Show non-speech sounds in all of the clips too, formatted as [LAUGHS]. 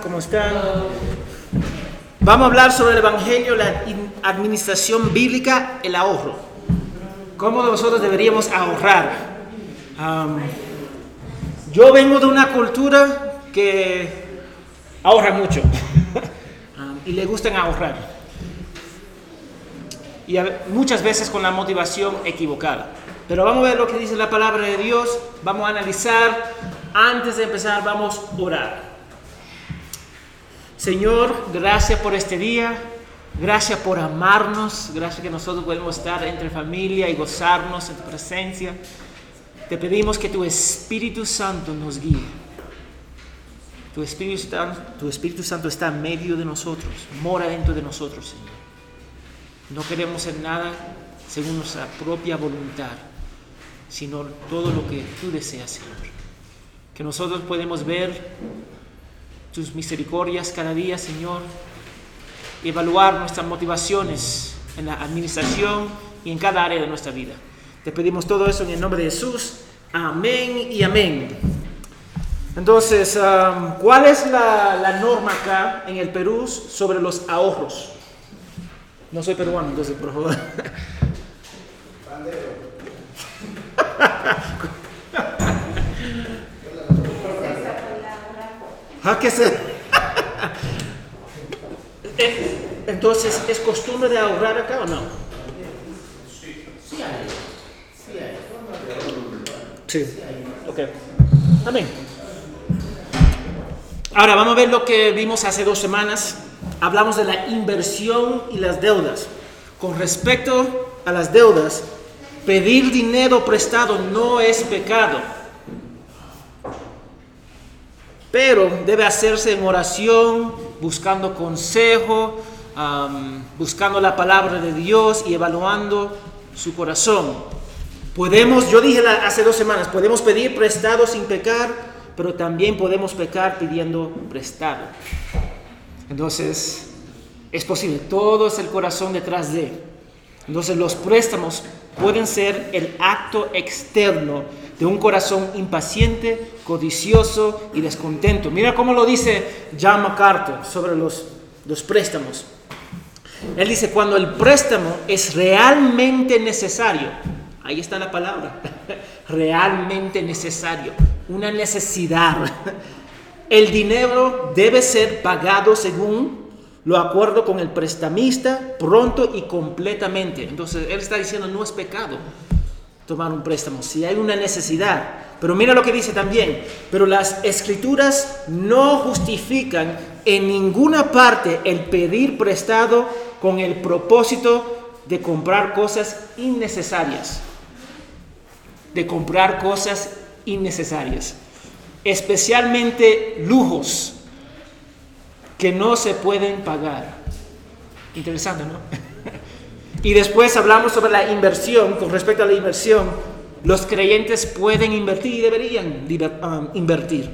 ¿Cómo están? Vamos a hablar sobre el Evangelio, la administración bíblica, el ahorro. ¿Cómo nosotros deberíamos ahorrar? yo vengo de una cultura que ahorra mucho [LAUGHS] y le gustan ahorrar. Y muchas veces con la motivación equivocada. Pero vamos a ver lo que dice la palabra de Dios, vamos a analizar. Antes de empezar, vamos a orar. Señor, gracias por este día, gracias por amarnos, gracias que nosotros podemos estar entre familia y gozarnos en tu presencia. Te pedimos que tu Espíritu Santo nos guíe. Tu Espíritu, tu Espíritu Santo está en medio de nosotros, mora dentro de nosotros, Señor. No queremos hacer nada según nuestra propia voluntad, sino todo lo que tú deseas, Señor. Que nosotros podemos ver tus misericordias cada día, Señor, evaluar nuestras motivaciones en la administración y en cada área de nuestra vida. Te pedimos todo eso en el nombre de Jesús. Amén y amén. Entonces, um, ¿cuál es la, la, norma acá en el Perú sobre los ahorros? No soy peruano, entonces, por favor. [LAUGHS] ¿Ah, qué Entonces, ¿es costumbre de ahorrar acá o no? Sí, sí hay. Sí hay. Sí, ok. Amén. Ahora vamos a ver lo que vimos hace dos semanas. Hablamos de la inversión y las deudas. Con respecto a las deudas, pedir dinero prestado no es pecado pero debe hacerse en oración, buscando consejo, buscando la palabra de Dios y evaluando su corazón. Podemos, yo dije hace dos semanas, podemos pedir prestado sin pecar, pero también podemos pecar pidiendo prestado. Entonces, es posible, todo es el corazón detrás de. Entonces, los préstamos pueden ser el acto externo de un corazón impaciente, codicioso y descontento. Mira cómo lo dice John MacArthur sobre los, los préstamos. Él dice, cuando el préstamo es realmente necesario, ahí está la palabra, [LAUGHS] realmente necesario, una necesidad. [LAUGHS] El dinero debe ser pagado según lo acuerdo con el prestamista pronto y completamente. Entonces, él está diciendo, no es pecado tomar un préstamo, si hay una necesidad. Pero mira lo que dice también, pero las escrituras no justifican en ninguna parte el pedir prestado con el propósito de comprar cosas innecesarias. De comprar cosas innecesarias. Especialmente lujos que no se pueden pagar. Interesante, ¿no? [LAUGHS] Y después hablamos sobre la inversión. Con respecto a la inversión, los creyentes pueden invertir y deberían um, invertir,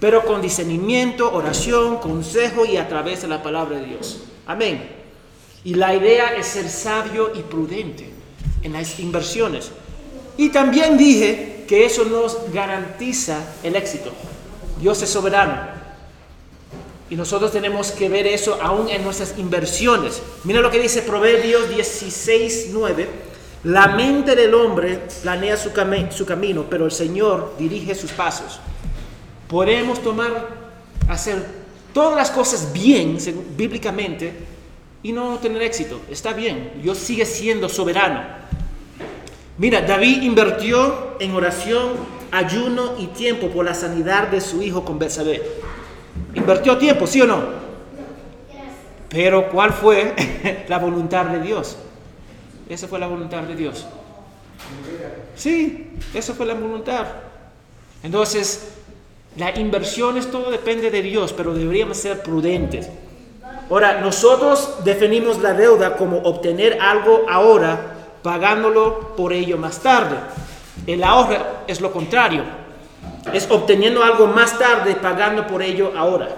pero con discernimiento, oración, consejo y a través de la palabra de Dios. Amén. Y la idea es ser sabio y prudente en las inversiones. Y también dije que eso nos garantiza el éxito. Dios es soberano. Y nosotros tenemos que ver eso aún en nuestras inversiones. Mira lo que dice Proverbios 16, 9. La mente del hombre planea su, su camino, pero el Señor dirige sus pasos. Podemos tomar, hacer todas las cosas bien, bíblicamente, y no tener éxito. Está bien, Dios sigue siendo soberano. Mira, David invirtió en oración, ayuno y tiempo por la sanidad de su hijo con Betsabé. Invirtió tiempo, ¿sí o no? Pero ¿cuál fue [LAUGHS] la voluntad de Dios? Esa fue la voluntad de Dios. Sí, esa fue la voluntad. Entonces, la inversión es todo depende de Dios, pero deberíamos ser prudentes. Ahora, nosotros definimos la deuda como obtener algo ahora, pagándolo por ello más tarde. El ahorro es lo contrario es obteniendo algo más tarde, pagando por ello ahora.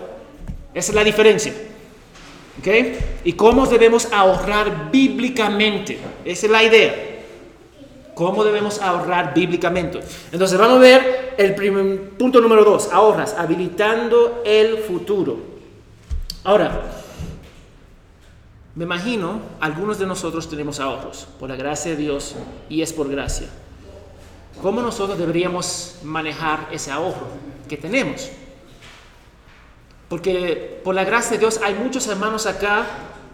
Esa es la diferencia. ¿Ok? ¿Y cómo debemos ahorrar bíblicamente? Esa es la idea. ¿Cómo debemos ahorrar bíblicamente? Entonces vamos a ver el punto número dos, ahorras, habilitando el futuro. Ahora, me imagino, algunos de nosotros tenemos ahorros, por la gracia de Dios, y es por gracia. ¿Cómo nosotros deberíamos manejar ese ahorro que tenemos? Porque por la gracia de Dios hay muchos hermanos acá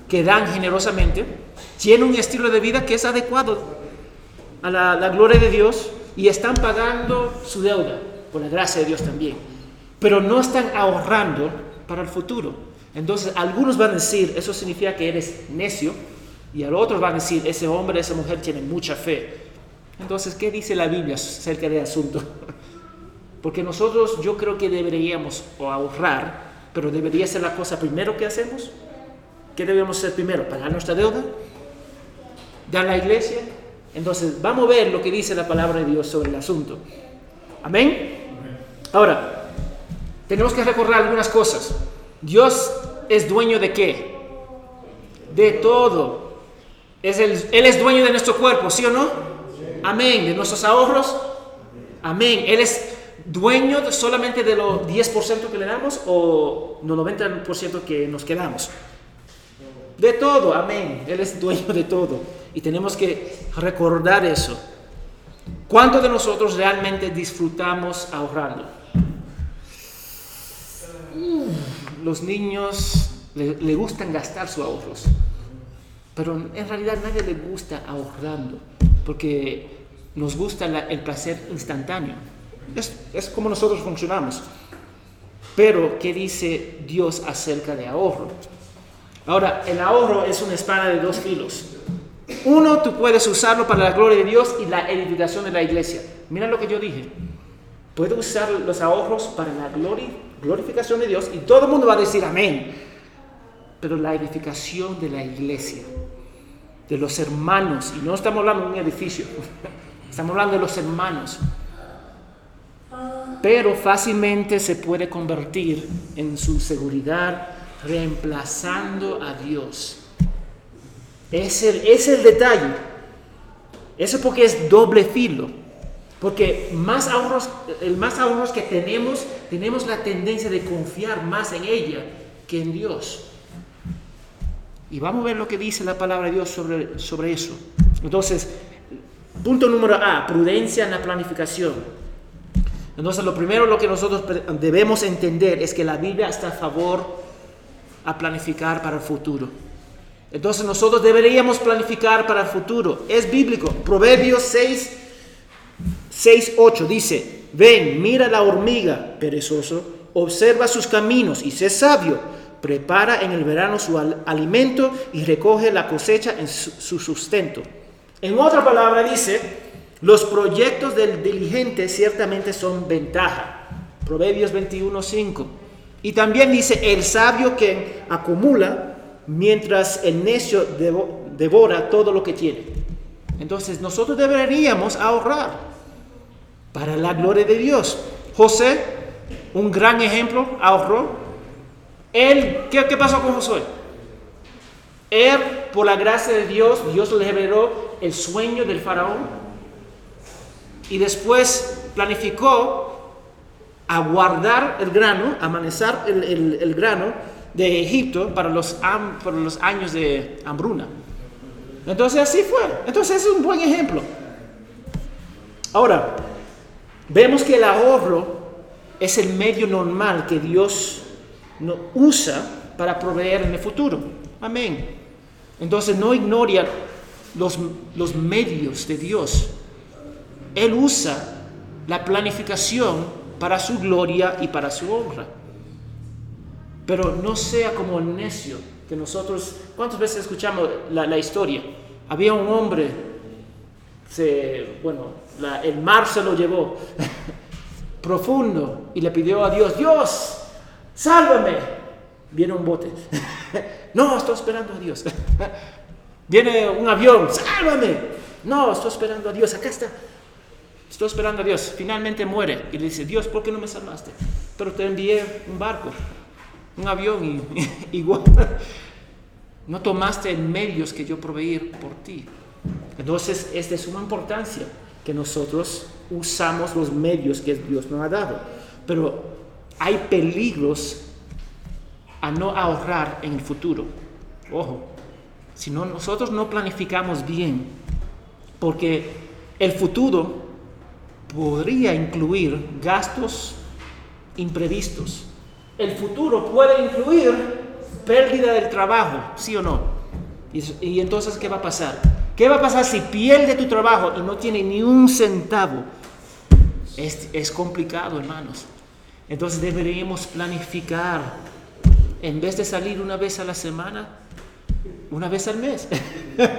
que dan generosamente, tienen un estilo de vida que es adecuado a la, gloria de Dios y están pagando su deuda por la gracia de Dios también, pero no están ahorrando para el futuro. Entonces algunos van a decir, eso significa que eres necio, y al otros van a decir, ese hombre, esa mujer tiene mucha fe. Entonces, ¿qué dice la Biblia acerca del asunto? Porque nosotros yo creo que deberíamos ahorrar, pero debería ser la cosa primero que hacemos. ¿Qué debemos hacer primero? ¿Pagar nuestra deuda? ¿Dar la iglesia? Entonces, vamos a ver lo que dice la palabra de Dios sobre el asunto. Amén. Ahora, tenemos que recordar algunas cosas. Dios es dueño de qué? De todo. Es Él es dueño de nuestro cuerpo, ¿sí o no? Amén. De nuestros ahorros. Amén. Él es dueño solamente de los 10% que le damos o los 90% que nos quedamos. De todo, amén. Él es dueño de todo. Y tenemos que recordar eso. ¿Cuántos de nosotros realmente disfrutamos ahorrando? los niños le, gustan gastar sus ahorros, pero en realidad nadie le gusta ahorrando, porque nos gusta el placer instantáneo. Es, es como nosotros funcionamos. Pero, ¿qué dice Dios acerca de ahorro? Ahora, el ahorro es una espada de dos filos. Uno, tú puedes usarlo para la gloria de Dios y la edificación de la iglesia. Mira lo que yo dije. Puedes usar los ahorros para la gloria, glorificación de Dios y todo el mundo va a decir amén. Pero la edificación de la iglesia, de los hermanos, y no estamos hablando de un edificio, [LAUGHS] estamos hablando de los hermanos, pero fácilmente se puede convertir en su seguridad reemplazando a Dios. Es el, es el detalle. Eso porque es doble filo. Porque más ahorros, el más ahorros que tenemos, tenemos la tendencia de confiar más en ella que en Dios. Y vamos a ver lo que dice la palabra de Dios sobre, sobre eso. Entonces, punto número A, prudencia en la planificación. Entonces, lo primero lo que nosotros debemos entender es que la Biblia está a favor a planificar para el futuro. Entonces nosotros deberíamos planificar para el futuro. Es bíblico. Proverbios 6, 6, 8 dice, ven, mira la hormiga, perezoso, observa sus caminos y sé sabio. Prepara en el verano su alimento y recoge la cosecha en su sustento. En otra palabra dice, los proyectos del diligente ciertamente son ventaja. Proverbios 21, 5. Y también dice, el sabio que acumula mientras el necio devora todo lo que tiene. Entonces nosotros deberíamos ahorrar para la gloria de Dios. José, un gran ejemplo, ahorró. Él, ¿qué, pasó con José? Él, por la gracia de Dios, Dios le reveló el sueño del faraón y después planificó a guardar el grano, amanecer el, grano de Egipto para los, los años de hambruna. Entonces así fue. Entonces es un buen ejemplo. Ahora, vemos que el ahorro es el medio normal que Dios no usa para proveer en el futuro. Amén. Entonces no ignore los, los medios de Dios. Él usa la planificación para su gloria y para su honra. Pero no sea como el necio que nosotros, ¿cuántas veces escuchamos la, historia? Había un hombre, se, bueno, el mar se lo llevó [LAUGHS] profundo y le pidió a Dios, Dios, sálvame. Viene un bote. [LAUGHS] no, estoy esperando a Dios. [LAUGHS] Viene un avión, sálvame. No, estoy esperando a Dios, acá está. Estoy esperando a Dios. Finalmente muere y le dice, Dios, ¿por qué no me salvaste? Pero te envié un barco un avión y, [LAUGHS] igual. No tomaste medios que yo proveí por ti. Entonces es de suma importancia que nosotros usamos los medios que Dios nos ha dado. Pero hay peligros a no ahorrar en el futuro. Ojo, si no, nosotros no planificamos bien, porque el futuro podría incluir gastos imprevistos. El futuro puede incluir pérdida del trabajo, ¿sí o no? Y, entonces, ¿qué va a pasar? ¿Qué va a pasar si pierde tu trabajo y no tiene ni un centavo? Es complicado, hermanos. Entonces deberíamos planificar, en vez de salir una vez a la semana, una vez al mes.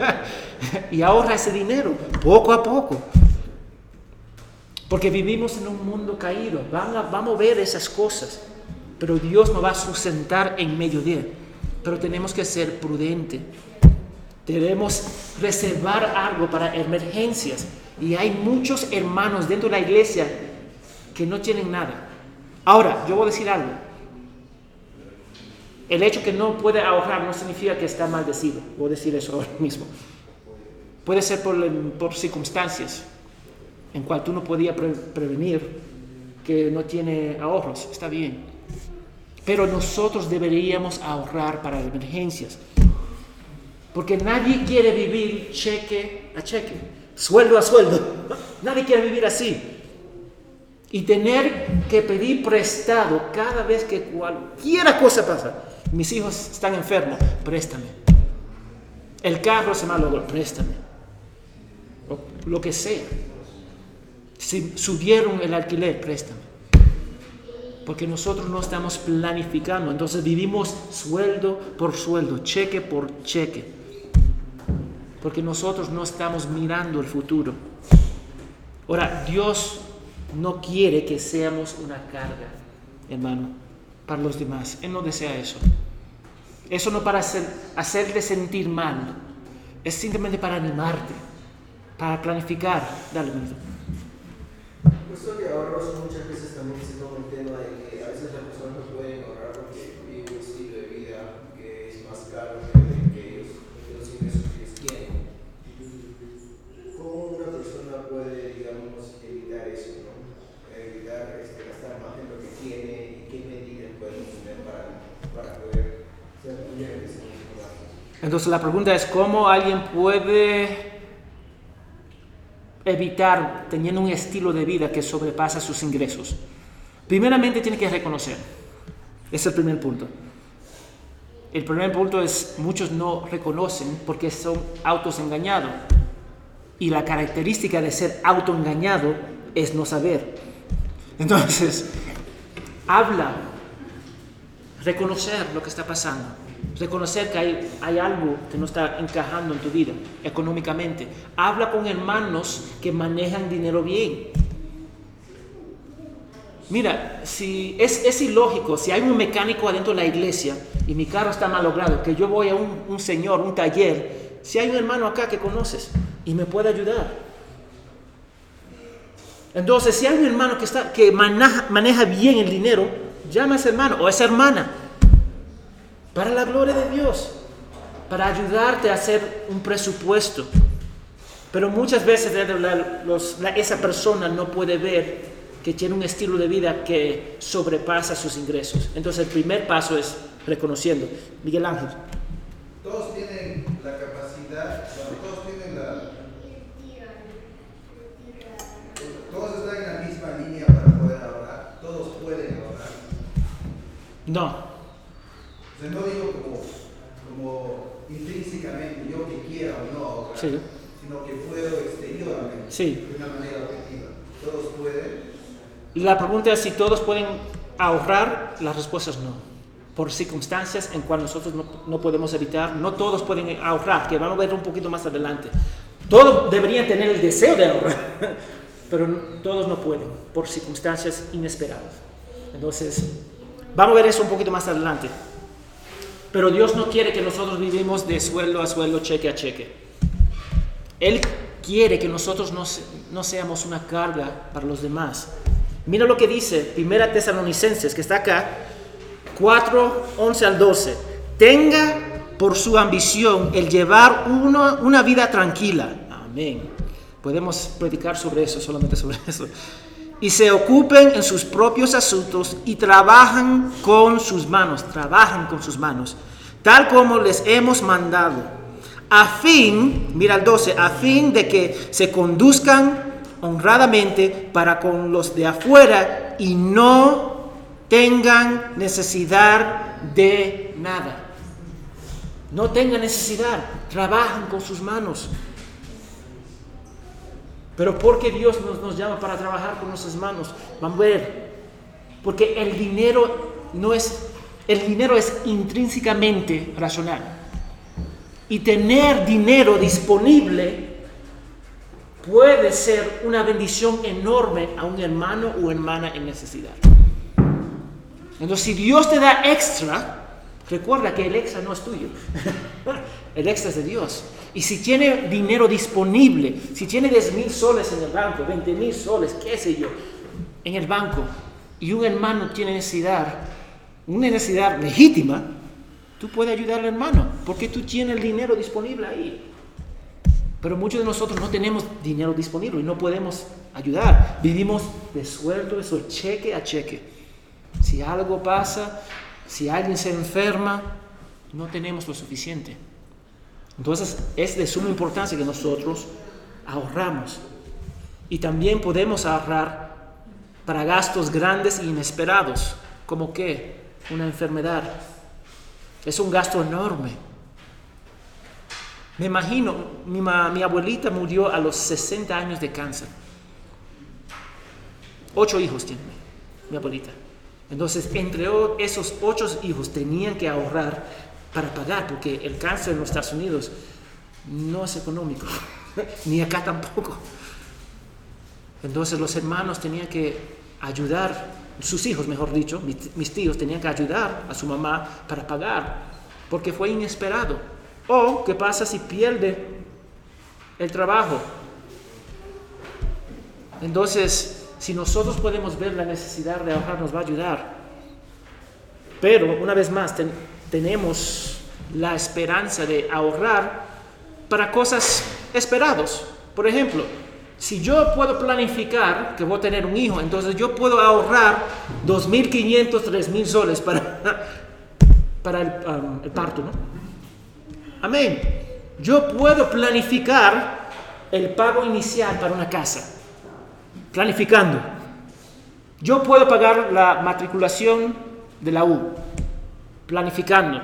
[LAUGHS] y ahorra ese dinero, poco a poco. Porque vivimos en un mundo caído. Vamos a, ver esas cosas. Pero Dios nos va a sustentar en medio. Pero tenemos que ser prudentes. Debemos reservar algo para emergencias. Y hay muchos hermanos dentro de la iglesia que no tienen nada. Ahora, yo voy a decir algo. El hecho que no puede ahorrar no significa que está maldecido. Voy a decir eso ahora mismo. Puede ser por, circunstancias en cual tú no podías prevenir que no tiene ahorros. Está bien. Pero nosotros deberíamos ahorrar para emergencias. Porque nadie quiere vivir cheque a cheque, sueldo a sueldo. [LAUGHS] Nadie quiere vivir así. Y tener que pedir prestado cada vez que cualquiera cosa pasa. Mis hijos están enfermos, préstame. El carro se malogró, préstame. lo que sea. Si subieron el alquiler, préstame. Porque nosotros no estamos planificando, entonces vivimos sueldo por sueldo, cheque por cheque porque nosotros no estamos mirando el futuro. Ahora, Dios no quiere que seamos una carga, hermano, para los demás. Él no desea eso. Eso no para hacer, hacerte sentir mal, es simplemente para animarte, para planificar. Dale, minuto. Que ahorros muchas veces también se toma el tema de que a veces las personas no pueden ahorrar porque viven un estilo de vida que es más caro Entonces la pregunta es, ¿cómo alguien puede evitar teniendo un estilo de vida que sobrepasa sus ingresos? Primeramente tiene que reconocer. Es el primer punto. El primer punto es, muchos no reconocen porque son autos engañados. Y la característica de ser autoengañado es no saber. Entonces, habla, reconocer lo que está pasando reconocer que hay, hay, algo que no está encajando en tu vida económicamente. Habla con hermanos que manejan dinero bien. Mira, si es, es ilógico, si hay un mecánico adentro de la iglesia y mi carro está mal logrado, que yo voy a un, un señor, un taller, si hay un hermano acá que conoces y me puede ayudar. Entonces, si hay un hermano que, está, que maneja, maneja bien el dinero, llama a ese hermano o a esa hermana para la gloria de Dios, para ayudarte a hacer un presupuesto. Pero muchas veces esa persona no puede ver que tiene un estilo de vida que sobrepasa sus ingresos. Entonces el primer paso es reconociendo. Miguel Ángel. Todos tienen la capacidad, todos tienen la... Todos están en la misma línea para poder ahorrar, todos pueden ahorrar. No, no digo como, como intrínsecamente yo que quiera o no ahorrar, sino que puedo exteriormente, de una manera objetiva. ¿Todos pueden? La pregunta es si todos pueden ahorrar, la respuesta es no. Por circunstancias en cuales nosotros no, no podemos evitar, no todos pueden ahorrar, que vamos a ver un poquito más adelante. Todos deberían tener el deseo de ahorrar, [LAUGHS] pero todos no pueden por circunstancias inesperadas. Entonces, vamos a ver eso un poquito más adelante. Pero Dios no quiere que nosotros vivimos de sueldo a sueldo, cheque a cheque. Él quiere que nosotros no, seamos una carga para los demás. Mira lo que dice Primera Tesalonicenses, que está acá, 4, 11 al 12. Tenga por su ambición el llevar una vida tranquila. Amén. Podemos predicar sobre eso, solamente sobre [LAUGHS] eso. Y se ocupen en sus propios asuntos y trabajan con sus manos, trabajan con sus manos, tal como les hemos mandado, a fin, mira el 12, a fin de que se conduzcan honradamente para con los de afuera y no tengan necesidad de nada. No tengan necesidad, trabajan con sus manos. Pero porque Dios nos, llama para trabajar con nuestras manos, van a ver, porque el dinero no es, el dinero es intrínsecamente racional. Y tener dinero disponible puede ser una bendición enorme a un hermano o hermana en necesidad. Entonces, si Dios te da extra, recuerda que el extra no es tuyo. [LAUGHS] el extra es de Dios. Y si tiene dinero disponible, si tiene 10 mil soles en el banco, 20 mil soles, qué sé yo, en el banco, y un hermano tiene necesidad, una necesidad legítima, tú puedes ayudar al hermano, porque tú tienes el dinero disponible ahí. Pero muchos de nosotros no tenemos dinero disponible y no podemos ayudar. Vivimos de sueldo, eso cheque a cheque. Si algo pasa, si alguien se enferma, no tenemos lo suficiente. Entonces es de suma importancia que nosotros ahorramos. Y también podemos ahorrar para gastos grandes e inesperados, como que una enfermedad. Es un gasto enorme. Me imagino, mi, mi, abuelita murió a los 60 años de cáncer. Ocho hijos tiene mi abuelita. Entonces, entre esos ocho hijos tenían que ahorrar para pagar, porque el cáncer en los Estados Unidos no es económico, [LAUGHS] ni acá tampoco. Entonces los hermanos tenían que ayudar, sus hijos mejor dicho, mis, tíos tenían que ayudar a su mamá para pagar, porque fue inesperado. O, ¿qué pasa si pierde el trabajo? Entonces, si nosotros podemos ver la necesidad de ahorrar, nos va a ayudar. Pero, una vez más, tenemos la esperanza de ahorrar para cosas esperados. Por ejemplo, si yo puedo planificar que voy a tener un hijo, entonces yo puedo ahorrar 2.500, 3.000 soles para, [LAUGHS] para el, um, el parto, ¿no? Amén. Yo puedo planificar el pago inicial para una casa, planificando. Yo puedo pagar la matriculación de la U, planificando.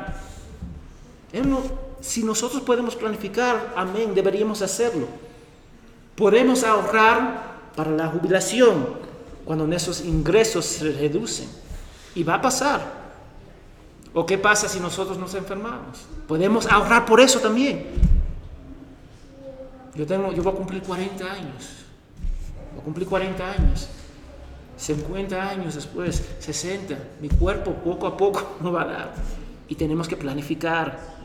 Si nosotros podemos planificar, amén, deberíamos hacerlo. Podemos ahorrar para la jubilación cuando nuestros ingresos se reducen. Y va a pasar. ¿O qué pasa si nosotros nos enfermamos? Podemos ahorrar por eso también. Yo, tengo, yo voy a cumplir 40 años. Voy a cumplir 40 años. 50 años después, 60, mi cuerpo poco a poco [LAUGHS] no va a dar. Y tenemos que planificar.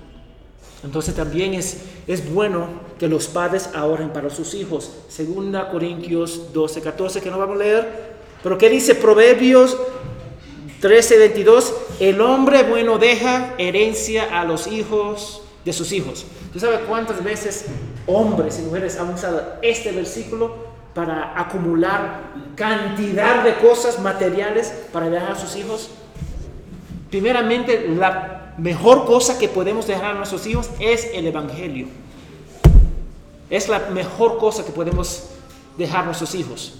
Entonces también es, es bueno que los padres ahorren para sus hijos. Segunda Corintios 12, 14, que no vamos a leer. Pero ¿qué dice Proverbios 13, 22? El hombre bueno deja herencia a los hijos de sus hijos. ¿Tú sabes cuántas veces hombres y mujeres han usado este versículo para acumular cantidad de cosas materiales para dejar a sus hijos? Primeramente, la mejor cosa que podemos dejar a nuestros hijos es el Evangelio. Es la mejor cosa que podemos dejar a nuestros hijos.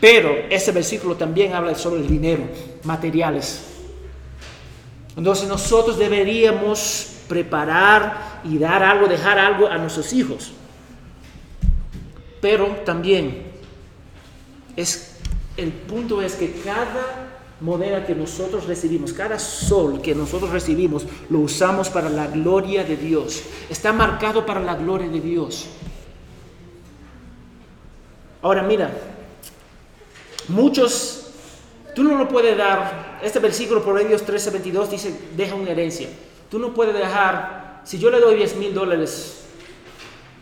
Pero ese versículo también habla sobre el dinero, materiales. Entonces nosotros deberíamos preparar y dar algo, dejar algo a nuestros hijos. Pero también es el punto es que cada moneda que nosotros recibimos, cada sol que nosotros recibimos, lo usamos para la gloria de Dios. Está marcado para la gloria de Dios. Ahora mira, muchos, tú no lo puedes dar, este versículo Proverbios 13, 22 dice, deja una herencia. Tú no puedes dejar, si yo le doy 10 mil dólares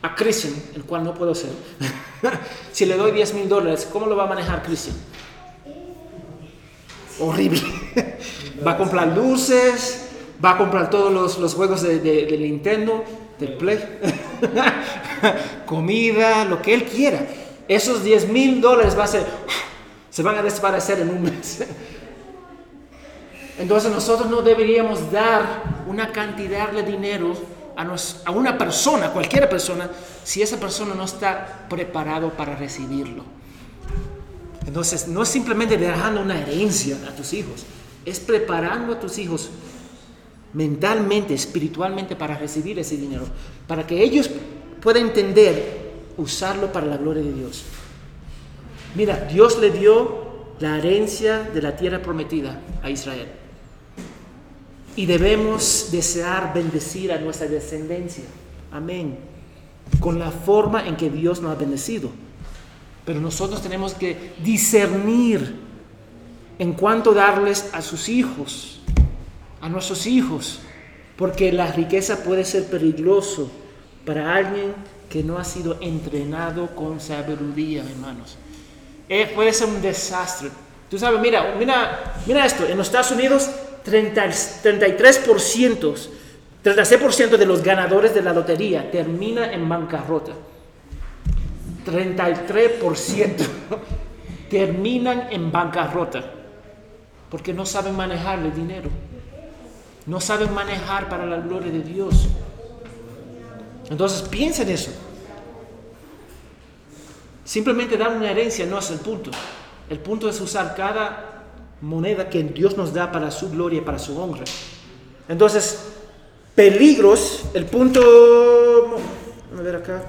a Christian, el cual no puedo ser, [LAUGHS] si le doy 10 mil dólares, ¿cómo lo va a manejar Christian? Horrible. [LAUGHS] va a comprar luces, va a comprar todos los, juegos de, Nintendo, del Play. [LAUGHS] comida, lo que él quiera. Esos 10 mil dólares va a ser, [SIGHS] se van a desaparecer en un mes. Entonces nosotros no deberíamos dar una cantidad de dinero a, una persona, cualquier persona, si esa persona no está preparado para recibirlo. Entonces no es simplemente dejando una herencia a tus hijos, es preparando a tus hijos mentalmente, espiritualmente para recibir ese dinero, para que ellos puedan entender usarlo para la gloria de Dios. Mira, Dios le dio la herencia de la tierra prometida a Israel. Y debemos desear bendecir a nuestra descendencia. Amén. Con la forma en que Dios nos ha bendecido. Pero nosotros tenemos que discernir en cuanto darles a sus hijos, a nuestros hijos, porque la riqueza puede ser peligroso para alguien que no ha sido entrenado con sabiduría, hermanos. Eh, puede ser un desastre. Tú sabes, mira, mira, mira esto, en los Estados Unidos 33%, 36% de los ganadores de la lotería termina en bancarrota. 33% [LAUGHS] terminan en bancarrota porque no saben manejar el dinero. No saben manejar para la gloria de Dios. Entonces piensa en eso. Simplemente dar una herencia no es el punto. El punto es usar cada moneda que Dios nos da para su gloria para su honra. Entonces, peligros, el punto, a ver acá.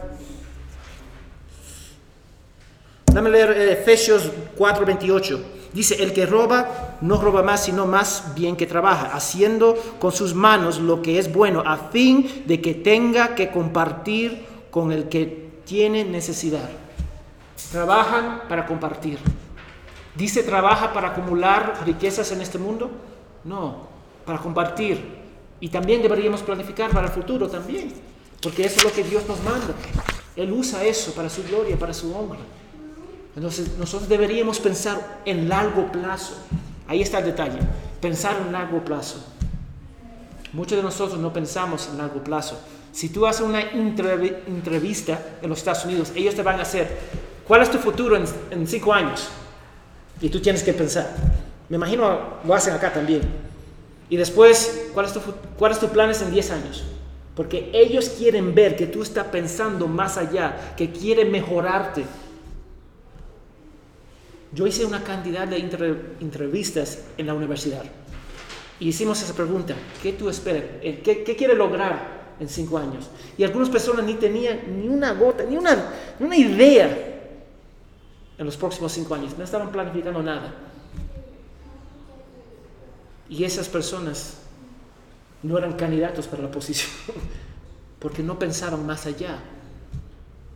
Dame leer eh, Efesios 4:28. Dice, el que roba no roba más, sino más bien que trabaja, haciendo con sus manos lo que es bueno, a fin de que tenga que compartir con el que tiene necesidad. Trabajan para compartir. ¿Dice trabaja para acumular riquezas en este mundo? No, para compartir. Y también deberíamos planificar para el futuro también, porque eso es lo que Dios nos manda. Él usa eso para su gloria, para su honra. Entonces nosotros deberíamos pensar en largo plazo. Ahí está el detalle, pensar en largo plazo. Muchos de nosotros no pensamos en largo plazo. Si tú haces una entrevista en los Estados Unidos, ellos te van a hacer, ¿cuál es tu futuro en, en cinco años? Y tú tienes que pensar. Me imagino lo hacen acá también. Y después, ¿cuál es tu, cuál planes en 10 años? Porque ellos quieren ver que tú estás pensando más allá, que quieren mejorarte. Yo hice una cantidad de entrevistas en la universidad y hicimos esa pregunta, ¿qué tú esperas? Eh, ¿Qué, qué quieres lograr en cinco años? Y algunas personas ni tenían ni una gota, ni una, ni una idea en los próximos cinco años. No estaban planificando nada. Y esas personas no eran candidatos para la posición [LAUGHS] porque no pensaban más allá.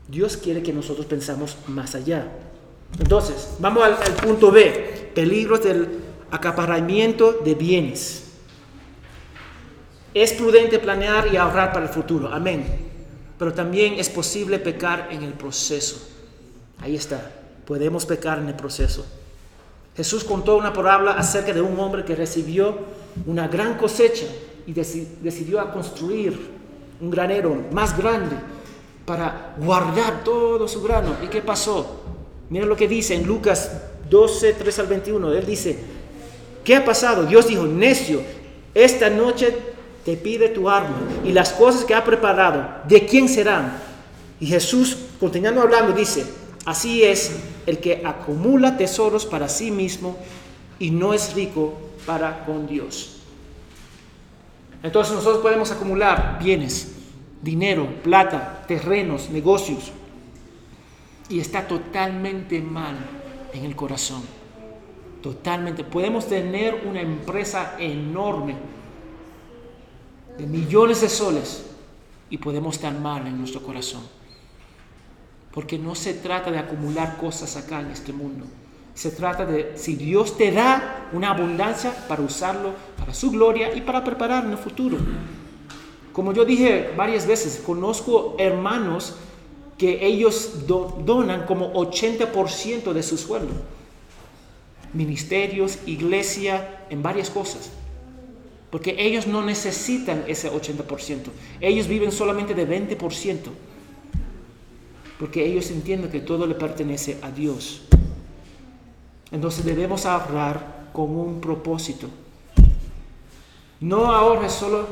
Dios quiere que nosotros pensamos más allá. Entonces, vamos al, al punto B, peligros del acaparamiento de bienes. Es prudente planear y ahorrar para el futuro, amén. Pero también es posible pecar en el proceso. Ahí está podemos pecar en el proceso. Jesús contó una parábola acerca de un hombre que recibió una gran cosecha y decidió a construir un granero más grande para guardar todo su grano. ¿Y qué pasó? Miren lo que dice en Lucas 12, 3 al 21. Él dice, ¿qué ha pasado? Dios dijo, necio, esta noche te pide tu arma y las cosas que ha preparado, ¿de quién serán? Y Jesús, continuando hablando, dice, Así es el que acumula tesoros para sí mismo y no es rico para con Dios. Entonces nosotros podemos acumular bienes, dinero, plata, terrenos, negocios, y está totalmente mal en el corazón. Totalmente. Podemos tener una empresa enorme de millones de soles y podemos estar mal en nuestro corazón. Porque no se trata de acumular cosas acá en este mundo. Se trata de, si Dios te da una abundancia, para usarlo para su gloria y para preparar en el futuro. Como yo dije varias veces, conozco hermanos que ellos donan como 80% de su sueldo. Ministerios, iglesia, en varias cosas. Porque ellos no necesitan ese 80%. Ellos viven solamente de 20%. Porque ellos entienden que todo le pertenece a Dios. Entonces debemos ahorrar con un propósito. No ahorres solo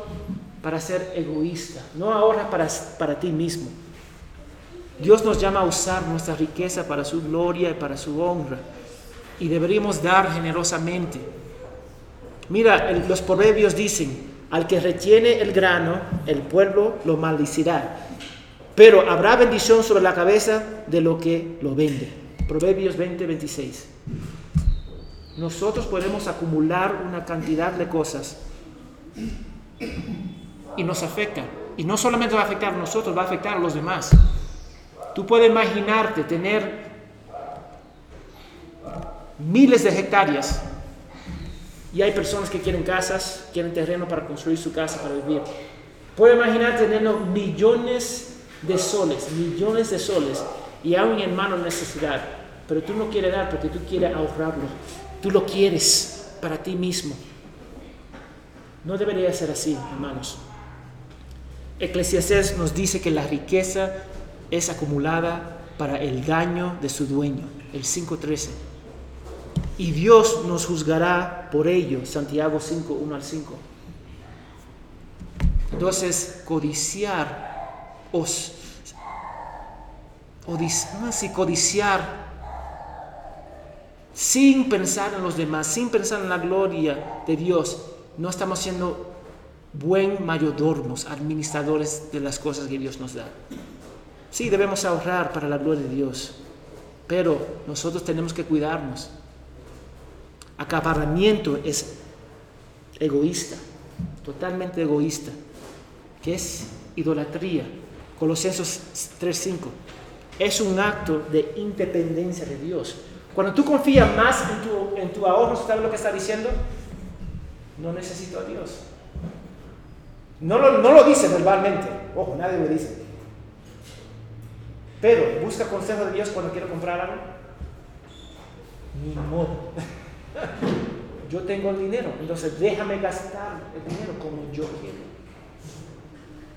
para ser egoísta, no ahorres para, para ti mismo. Dios nos llama a usar nuestra riqueza para su gloria y para su honra. Y deberíamos dar generosamente. Mira, los proverbios dicen, al que retiene el grano, el pueblo lo maldicirá. Pero habrá bendición sobre la cabeza de lo que lo vende. Proverbios 20, 26. Nosotros podemos acumular una cantidad de cosas y nos afecta. Y no solamente va a afectar a nosotros, va a afectar a los demás. Tú puedes imaginarte tener miles de hectáreas y hay personas que quieren casas, quieren terreno para construir su casa, para vivir. Puedes imaginar teniendo millones de soles, millones de soles y aún en mano necesidad, pero tú no quieres dar porque tú quieres ahorrarlo. Tú lo quieres para ti mismo. No debería ser así, hermanos. Eclesiastés nos dice que la riqueza es acumulada para el daño de su dueño, el 5.13. Y Dios nos juzgará por ello, Santiago 5, 1 al 5. Entonces, codiciar, os, codiciar sin pensar en los demás, sin pensar en la gloria de Dios, no estamos siendo buen mayordomos, administradores de las cosas que Dios nos da. Sí, debemos ahorrar para la gloria de Dios, pero nosotros tenemos que cuidarnos. Acaparamiento es egoísta, totalmente egoísta, que es idolatría. Colosenses 3:5. Es un acto de independencia de Dios. Cuando tú confías más en tu, en tu ahorro, ¿sabes lo que está diciendo? No necesito a Dios. No lo, no lo dice verbalmente. Ojo, nadie lo dice. Pero busca consejo de Dios cuando quiero comprar algo. Ni modo. [LAUGHS] Yo tengo el dinero, entonces déjame gastar el dinero como yo quiero.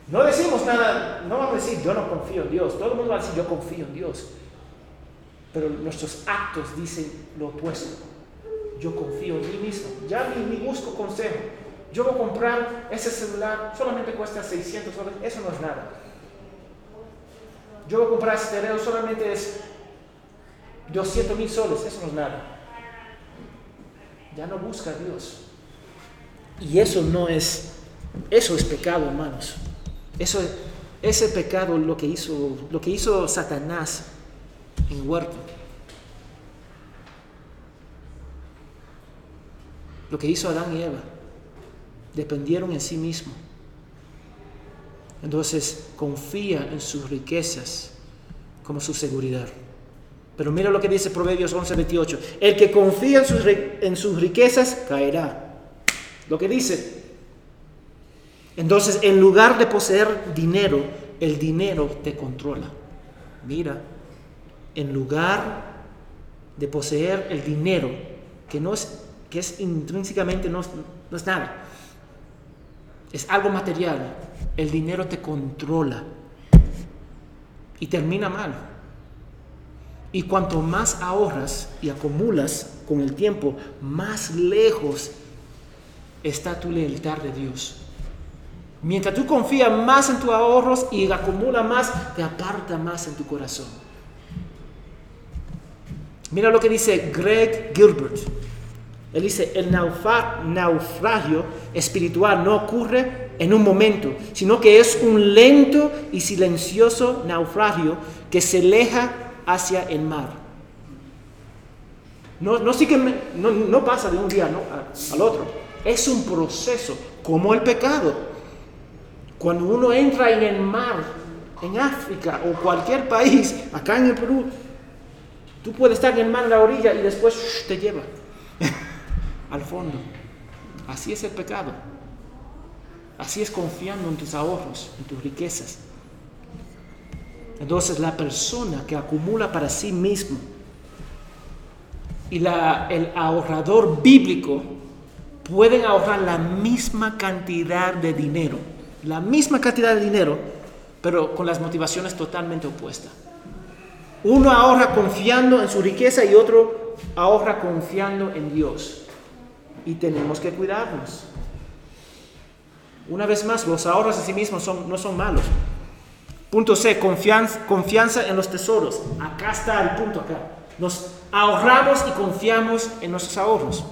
No decimos nada, no vamos a decir yo no confío en Dios. Todo el mundo va a decir yo confío en Dios. Pero nuestros actos dicen lo opuesto. Yo confío en mí mismo. Ya ni, busco consejo. Yo voy a comprar ese celular, solamente cuesta 600 dólares. Eso no es nada. Yo voy a comprar este terreno, solamente es 200 mil soles. Eso no es nada. Ya no busca a Dios. Y eso no es, eso es pecado, hermanos. Eso, ese pecado lo que hizo, lo que hizo Satanás en huerto. Lo que hizo Adán y Eva. Dependieron en sí mismo. Entonces confía en sus riquezas como su seguridad. Pero mira lo que dice Proverbios 11:28. El que confía en sus riquezas caerá. Lo que dice. Entonces, en lugar de poseer dinero, el dinero te controla. Mira, en lugar de poseer el dinero, que, no es, que es intrínsecamente no, no es nada, es algo material, el dinero te controla y termina mal. Y cuanto más ahorras y acumulas con el tiempo, más lejos está tu lealtad de Dios. Mientras tú confías más en tus ahorros y acumulas más, te aparta más en tu corazón. Mira lo que dice Greg Gilbert. Él dice, el naufragio espiritual no ocurre en un momento, sino que es un lento y silencioso naufragio que se aleja hacia el mar. No, no, no, no pasa de un día al otro, es un proceso, como el pecado. Cuando uno entra en el mar, en África o cualquier país, acá en el Perú, Tú puedes estar en el mar en la orilla y después te lleva [LAUGHS] al fondo. Así es el pecado. Así es confiando en tus ahorros, en tus riquezas. Entonces la persona que acumula para sí mismo y el ahorrador bíblico pueden ahorrar la misma cantidad de dinero, la misma cantidad de dinero, pero con las motivaciones totalmente opuestas. Uno ahorra confiando en su riqueza y otro ahorra confiando en Dios. Y tenemos que cuidarnos. Una vez más, los ahorros en sí mismos no son malos. Punto C, confianza, confianza en los tesoros. Acá está el punto acá. Nos ahorramos y confiamos en nuestros ahorros.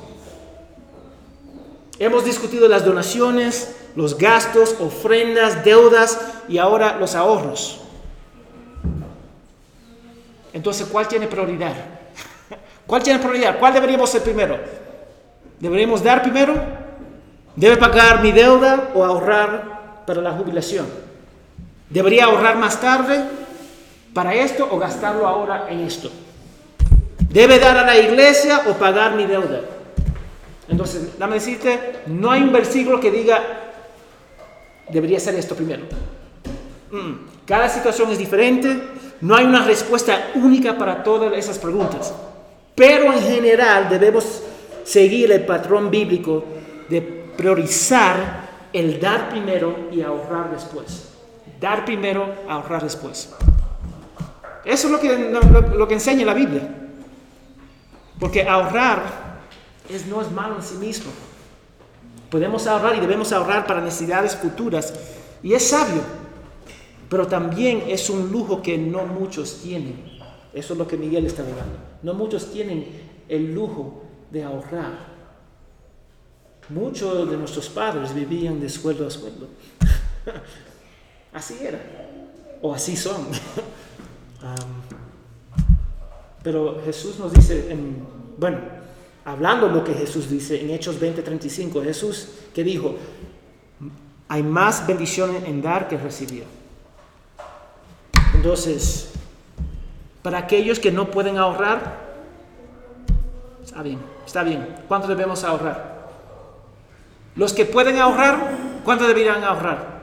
Hemos discutido las donaciones, los gastos, ofrendas, deudas y ahora los ahorros. Entonces, ¿cuál tiene prioridad? [LAUGHS] ¿Cuál tiene prioridad? ¿Cuál deberíamos ser primero? ¿Deberíamos dar primero? ¿Debe pagar mi deuda o ahorrar para la jubilación? ¿Debería ahorrar más tarde para esto o gastarlo ahora en esto? ¿Debe dar a la iglesia o pagar mi deuda? Entonces, dame decirte, no hay un versículo que diga, debería ser esto primero. Mm, cada situación es diferente, no hay una respuesta única para todas esas preguntas, pero en general debemos seguir el patrón bíblico de priorizar el dar primero y ahorrar después. Dar primero, ahorrar después. Eso es lo que, lo, que enseña la Biblia. Porque ahorrar es, no es malo en sí mismo. Podemos ahorrar y debemos ahorrar para necesidades futuras. Y es sabio. Pero también es un lujo que no muchos tienen. Eso es lo que Miguel está hablando. No muchos tienen el lujo de ahorrar. Muchos de nuestros padres vivían de sueldo a sueldo. [LAUGHS] así era. O así son. [LAUGHS] pero Jesús nos dice, en, bueno, hablando lo que Jesús dice en Hechos 20:35, Jesús que dijo, hay más bendición en dar que recibir. Entonces, para aquellos que no pueden ahorrar, está bien, está bien. ¿Cuánto debemos ahorrar? Los que pueden ahorrar, ¿cuánto deberían ahorrar?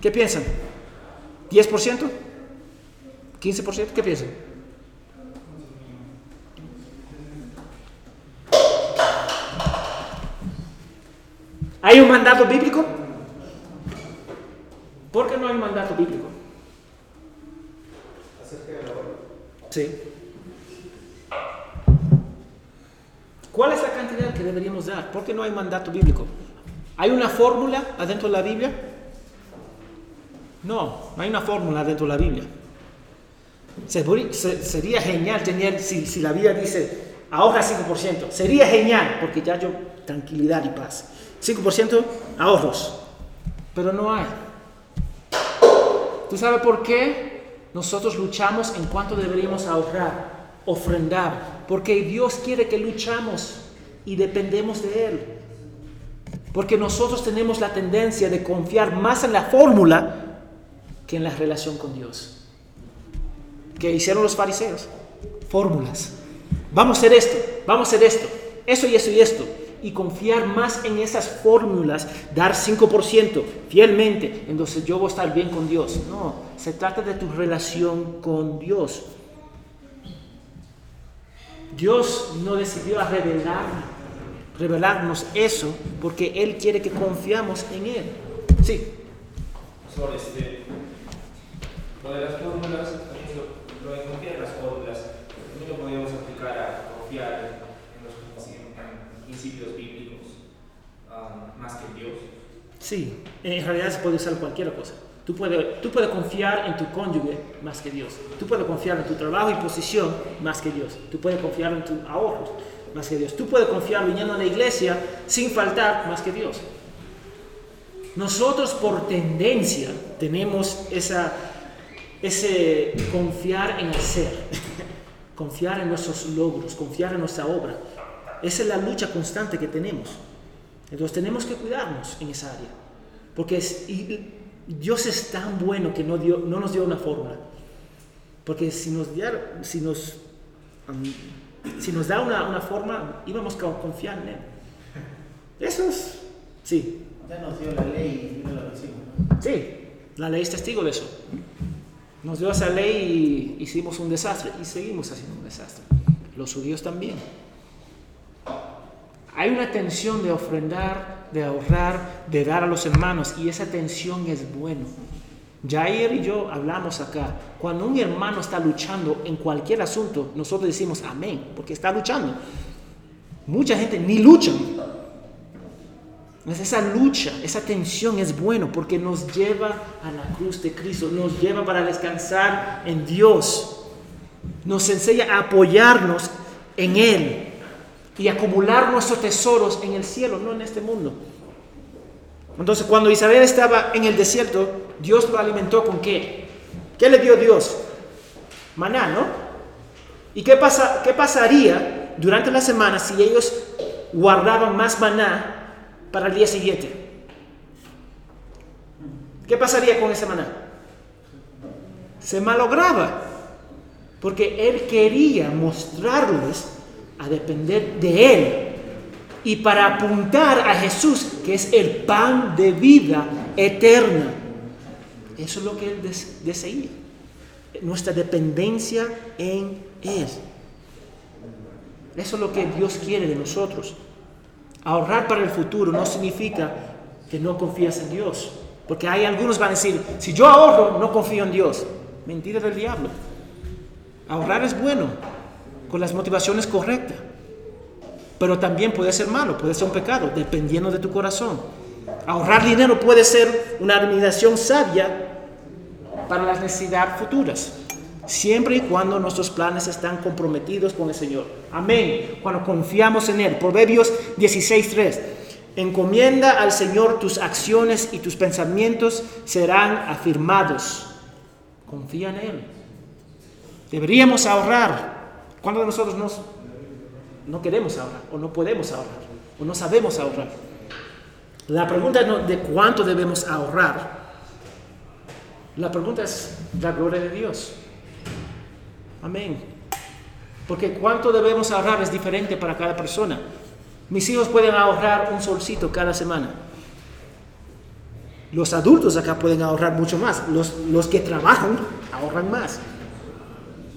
¿Qué piensan? ¿10%? ¿15%? ¿Qué piensan? ¿Hay un mandato bíblico? ¿Por qué no hay un mandato bíblico? Sí. ¿Cuál es la cantidad que deberíamos dar? ¿Por qué no hay mandato bíblico? ¿Hay una fórmula adentro de la Biblia? No, no hay una fórmula dentro de la Biblia. Sería genial tener, si, la Biblia dice, ahorra 5%, sería genial, porque ya yo, tranquilidad y paz. 5% ahorros, pero no hay. ¿Tú sabes por qué nosotros luchamos en cuánto deberíamos ahorrar? ofrendar, porque Dios quiere que luchamos y dependemos de Él. Porque nosotros tenemos la tendencia de confiar más en la fórmula que en la relación con Dios. ¿Qué hicieron los fariseos? Fórmulas. Vamos a hacer esto, vamos a hacer esto, eso y eso y esto. Y confiar más en esas fórmulas, dar 5% fielmente, entonces yo voy a estar bien con Dios. No, se trata de tu relación con Dios. Dios no decidió revelar, revelarnos eso porque Él quiere que confiamos en Él. Sí. Este, lo de las fórmulas, lo, de confiar en las fórmulas, también lo podríamos aplicar a confiar principios um, más que Dios. Sí, en realidad se puede usar cualquier cosa. Tú puedes, tú puedes confiar en tu cónyuge más que Dios. Tú puedes confiar en tu trabajo y posición más que Dios. Tú puedes confiar en tus ahorros más que Dios. Tú puedes confiar viniendo a la iglesia sin faltar más que Dios. Nosotros por tendencia tenemos esa, ese confiar en hacer, [LAUGHS] confiar en nuestros logros, confiar en nuestra obra. Esa es la lucha constante que tenemos. Entonces tenemos que cuidarnos en esa área. Porque es, Dios es tan bueno que no, dio, no nos dio una fórmula. Porque si nos, si nos, si nos da una, una, forma, íbamos a confiar en Él. Eso es, sí. Ya nos dio la ley y no la Sí, la ley es testigo de eso. Nos dio esa ley y hicimos un desastre y seguimos haciendo un desastre. Los judíos también. Hay una tensión de ofrendar, de ahorrar, de dar a los hermanos y esa tensión es bueno. Jair y yo hablamos acá. Cuando un hermano está luchando en cualquier asunto, nosotros decimos amén, porque está luchando. Mucha gente ni lucha. Esa lucha, esa tensión es bueno porque nos lleva a la cruz de Cristo, nos lleva para descansar en Dios, nos enseña a apoyarnos en Él y acumular nuestros tesoros en el cielo, no en este mundo. Entonces, cuando Isabel estaba en el desierto, Dios lo alimentó con qué? ¿Qué le dio Dios? Maná, ¿no? ¿Y qué, pasa, qué pasaría durante la semana si ellos guardaban más maná para el día siguiente? ¿Qué pasaría con ese maná? Se malograba, porque Él quería mostrarles a depender de Él y para apuntar a Jesús, que es el pan de vida eterna. Eso es lo que Él deseía, nuestra dependencia en Él. Eso es lo que Dios quiere de nosotros. Ahorrar para el futuro no significa que no confías en Dios. Porque hay algunos van a decir, si yo ahorro, no confío en Dios. Mentira del diablo. Ahorrar es bueno, con las motivaciones correctas. Pero también puede ser malo, puede ser un pecado, dependiendo de tu corazón. Ahorrar dinero puede ser una administración sabia para las necesidades futuras, siempre y cuando nuestros planes están comprometidos con el Señor. Amén. Cuando confiamos en Él. Proverbios 16.3. Encomienda al Señor tus acciones y tus pensamientos serán afirmados. Confía en Él. Deberíamos ahorrar ¿Cuántos nosotros no queremos ahorrar o no podemos ahorrar o no sabemos ahorrar? La pregunta no de cuánto debemos ahorrar. La pregunta es la gloria de Dios. Amén. Porque cuánto debemos ahorrar es diferente para cada persona. Mis hijos pueden ahorrar un solcito cada semana. Los adultos acá pueden ahorrar mucho más. Los, los que trabajan ahorran más.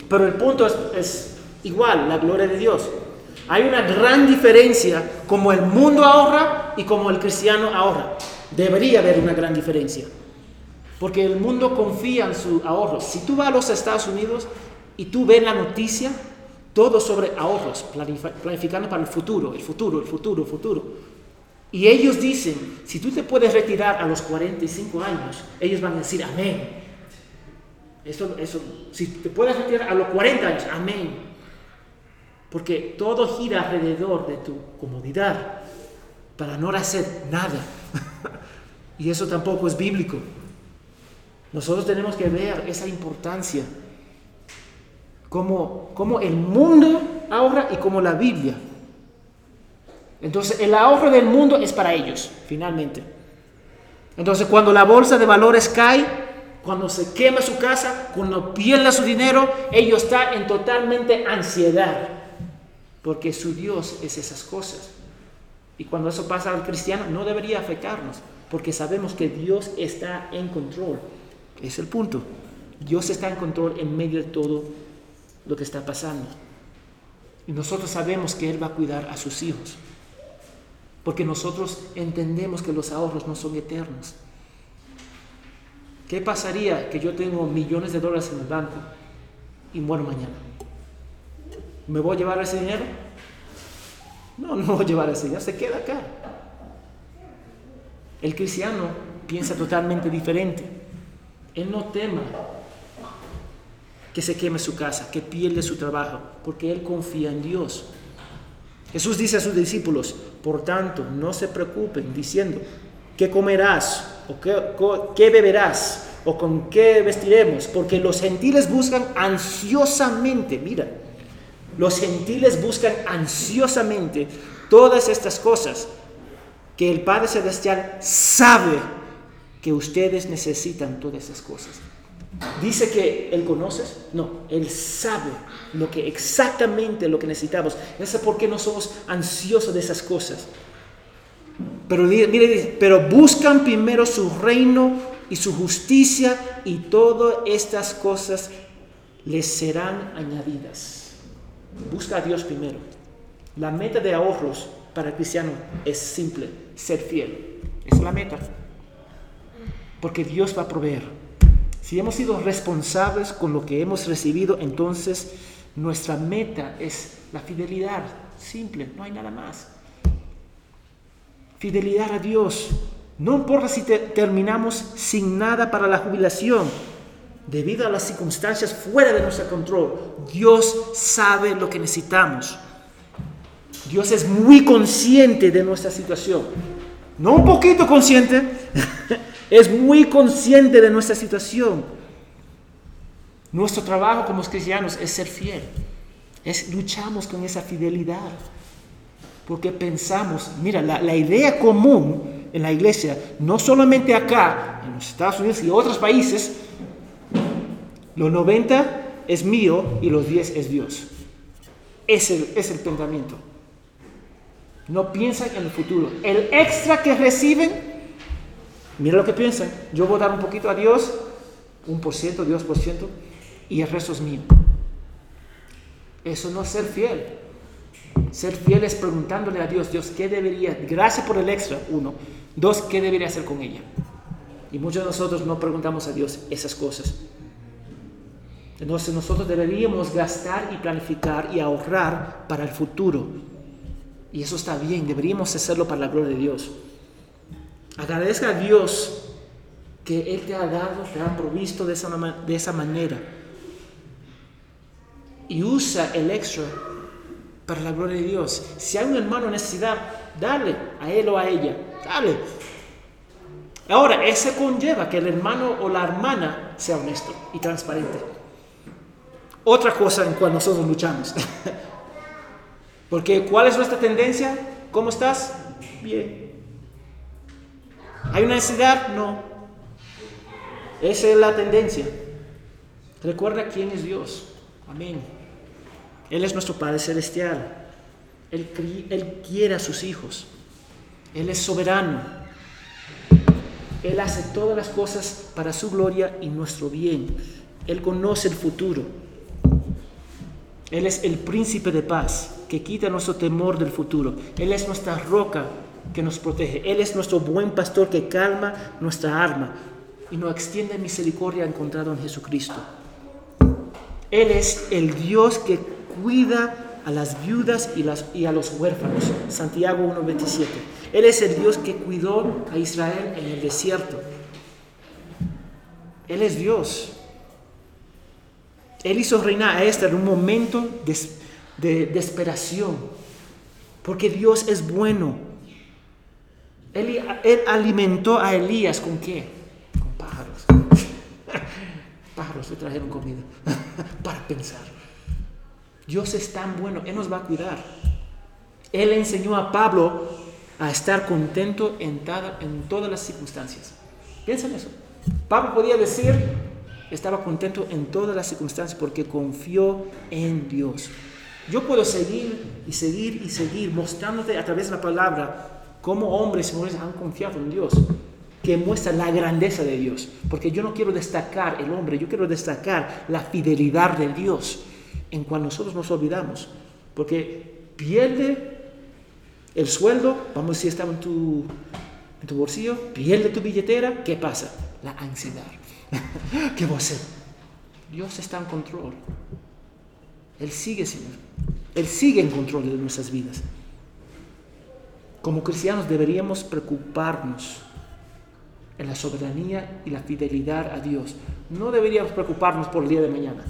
Pero el punto es igual la gloria de Dios. Hay una gran diferencia como el mundo ahorra y como el cristiano ahorra. Debería haber una gran diferencia. Porque el mundo confía en su ahorro. Si tú vas a los Estados Unidos y tú ves la noticia, todo sobre ahorros, planificando para el futuro, el futuro, el futuro, el futuro. Y ellos dicen, si tú te puedes retirar a los 45 años, ellos van a decir amén. Eso, eso, si te puedes retirar a los 40 años, amén. Porque todo gira alrededor de tu comodidad para no hacer nada. [LAUGHS] y eso tampoco es bíblico. Nosotros tenemos que ver esa importancia. Como, como el mundo ahorra y como la Biblia. Entonces el ahorro del mundo es para ellos, finalmente. Entonces cuando la bolsa de valores cae, cuando se quema su casa, cuando pierde su dinero, ellos están en totalmente ansiedad porque su Dios es esas cosas. Y cuando eso pasa al cristiano, no debería afectarnos, porque sabemos que Dios está en control. Es el punto. Dios está en control en medio de todo lo que está pasando. Y nosotros sabemos que Él va a cuidar a sus hijos, porque nosotros entendemos que los ahorros no son eternos. ¿Qué pasaría que yo tengo millones de dólares en el banco y muero mañana? ¿Me voy a llevar ese dinero? No, no voy a llevar ese dinero, se queda acá. El cristiano piensa totalmente diferente. Él no tema que se queme su casa, que pierde su trabajo, porque él confía en Dios. Jesús dice a sus discípulos, por tanto, no se preocupen diciendo, ¿qué comerás? ¿O qué, qué beberás? ¿O con qué vestiremos? Porque los gentiles buscan ansiosamente, mira, los gentiles buscan ansiosamente todas estas cosas que el Padre Celestial sabe que ustedes necesitan todas esas cosas. Dice que Él conoce, no, Él sabe lo que exactamente lo que necesitamos. es por qué no somos ansiosos de esas cosas. Pero mire, pero buscan primero su reino y su justicia y todas estas cosas les serán añadidas. Busca a Dios primero. La meta de ahorros para el cristiano es simple, ser fiel. Es la meta. Porque Dios va a proveer. Si hemos sido responsables con lo que hemos recibido, entonces nuestra meta es la fidelidad. Simple, no hay nada más. Fidelidad a Dios. No importa si terminamos sin nada para la jubilación, debido a las circunstancias fuera de nuestro control. Dios sabe lo que necesitamos. Dios es muy consciente de nuestra situación. No un poquito consciente, [LAUGHS] es muy consciente de nuestra situación. Nuestro trabajo como cristianos es ser fiel. Es luchamos con esa fidelidad. Porque pensamos, mira, la, la idea común en la iglesia, no solamente acá, en los Estados Unidos y otros países, los 90 es mío y los 10 es Dios. Ese es el pensamiento. No piensan en el futuro. El extra que reciben, mira lo que piensan. Yo voy a dar un poquito a Dios, un por ciento, Dios por ciento, y el resto es mío. Eso no es ser fiel. Ser fiel es preguntándole a Dios, Dios, ¿qué debería? Gracias por el extra, uno. Dos, ¿qué debería hacer con ella? Y muchos de nosotros no preguntamos a Dios esas cosas. Entonces nosotros deberíamos gastar y planificar y ahorrar para el futuro. Y eso está bien, deberíamos hacerlo para la gloria de Dios. Agradezca a Dios que Él te ha dado, te ha provisto de esa, de esa manera. Y usa el extra para la gloria de Dios. Si hay un hermano en necesidad, dale a él o a ella, dale. Ahora, eso conlleva que el hermano o la hermana sea honesto y transparente otra cosa en cual nosotros luchamos. [LAUGHS] Porque ¿cuál es nuestra tendencia? ¿Cómo estás? Bien. ¿Hay una necesidad? No. Esa es la tendencia. Recuerda quién es Dios. Amén. Él es nuestro Padre Celestial. Él, Él quiere a sus hijos. Él es soberano. Él hace todas las cosas para su gloria y nuestro bien. Él conoce el futuro. Él es el príncipe de paz que quita nuestro temor del futuro. Él es nuestra roca que nos protege. Él es nuestro buen pastor que calma nuestra alma y nos extiende misericordia encontrado en Jesucristo. Él es el Dios que cuida a las viudas y, y a los huérfanos. Santiago 1.27. Él es el Dios que cuidó a Israel en el desierto. Él es Dios. Él hizo reinar a Esther en un momento de, desesperación, porque Dios es bueno. Él, alimentó a Elías con qué? Con pájaros. [LAUGHS] pájaros le trajeron comida [LAUGHS] para pensar. Dios es tan bueno, Él nos va a cuidar. Él enseñó a Pablo a estar contento en, en todas las circunstancias. Piensa en eso. Pablo podía decir, estaba contento en todas las circunstancias porque confió en Dios. Yo puedo seguir y seguir y seguir mostrándote a través de la palabra cómo hombres y mujeres han confiado en Dios, que muestra la grandeza de Dios. Porque yo no quiero destacar el hombre, yo quiero destacar la fidelidad de Dios en cual nosotros nos olvidamos. Porque pierde el sueldo, vamos decir, estaba en tu, en tu bolsillo, pierde tu billetera, ¿qué pasa? La ansiedad. [LAUGHS] ¿Qué voy a hacer? Dios está en control. Él sigue, Señor. Él sigue en control de nuestras vidas. Como cristianos deberíamos preocuparnos en la soberanía y la fidelidad a Dios. No deberíamos preocuparnos por el día de mañana.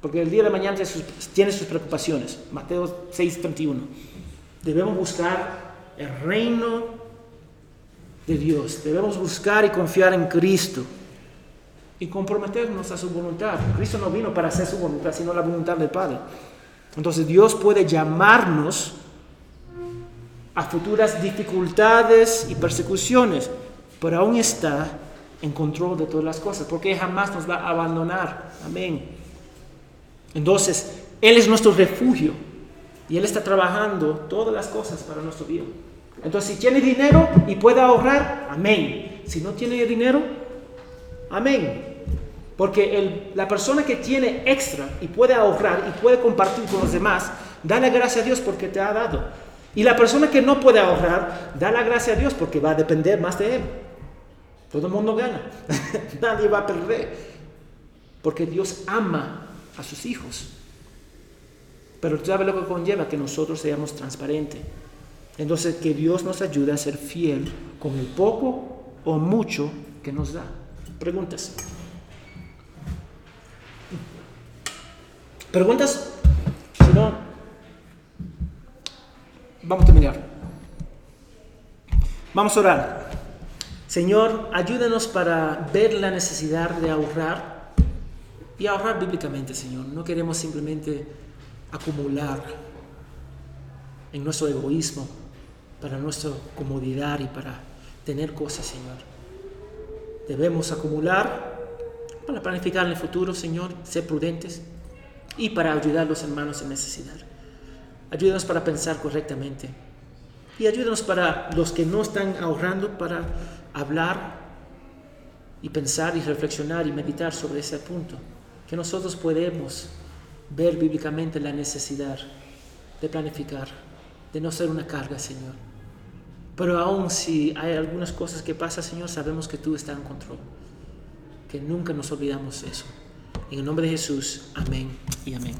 Porque el día de mañana tiene sus preocupaciones. Mateo 6:31. Debemos buscar el reino de Dios. Debemos buscar y confiar en Cristo y comprometernos a su voluntad. Cristo no vino para hacer su voluntad, sino la voluntad del Padre. Entonces Dios puede llamarnos a futuras dificultades y persecuciones, pero aún está en control de todas las cosas, porque jamás nos va a abandonar. Amén. Entonces, Él es nuestro refugio y Él está trabajando todas las cosas para nuestro bien. Entonces, si tiene dinero y puede ahorrar, amén. Si no tiene dinero, amén. Porque la persona que tiene extra y puede ahorrar y puede compartir con los demás, da la gracia a Dios porque te ha dado. Y la persona que no puede ahorrar, da la gracia a Dios porque va a depender más de Él. Todo el mundo gana. [LAUGHS] Nadie va a perder. Porque Dios ama a sus hijos. Pero sabe lo que conlleva que nosotros seamos transparentes. Entonces, que Dios nos ayude a ser fiel con el poco o mucho que nos da. Preguntas. Preguntas. Si no, vamos a terminar. Vamos a orar. Señor, ayúdanos para ver la necesidad de ahorrar y ahorrar bíblicamente, Señor. No queremos simplemente acumular en nuestro egoísmo, para nuestra comodidad y para tener cosas, Señor. Debemos acumular para planificar en el futuro, Señor, ser prudentes y para ayudar a los hermanos en necesidad. Ayúdanos para pensar correctamente y ayúdanos para los que no están ahorrando para hablar y pensar y reflexionar y meditar sobre ese punto. Que nosotros podemos ver bíblicamente la necesidad de planificar, de no ser una carga, Señor. Pero aún si hay algunas cosas que pasan, Señor, sabemos que tú estás en control. Que nunca nos olvidamos eso. En el nombre de Jesús, amén y amén.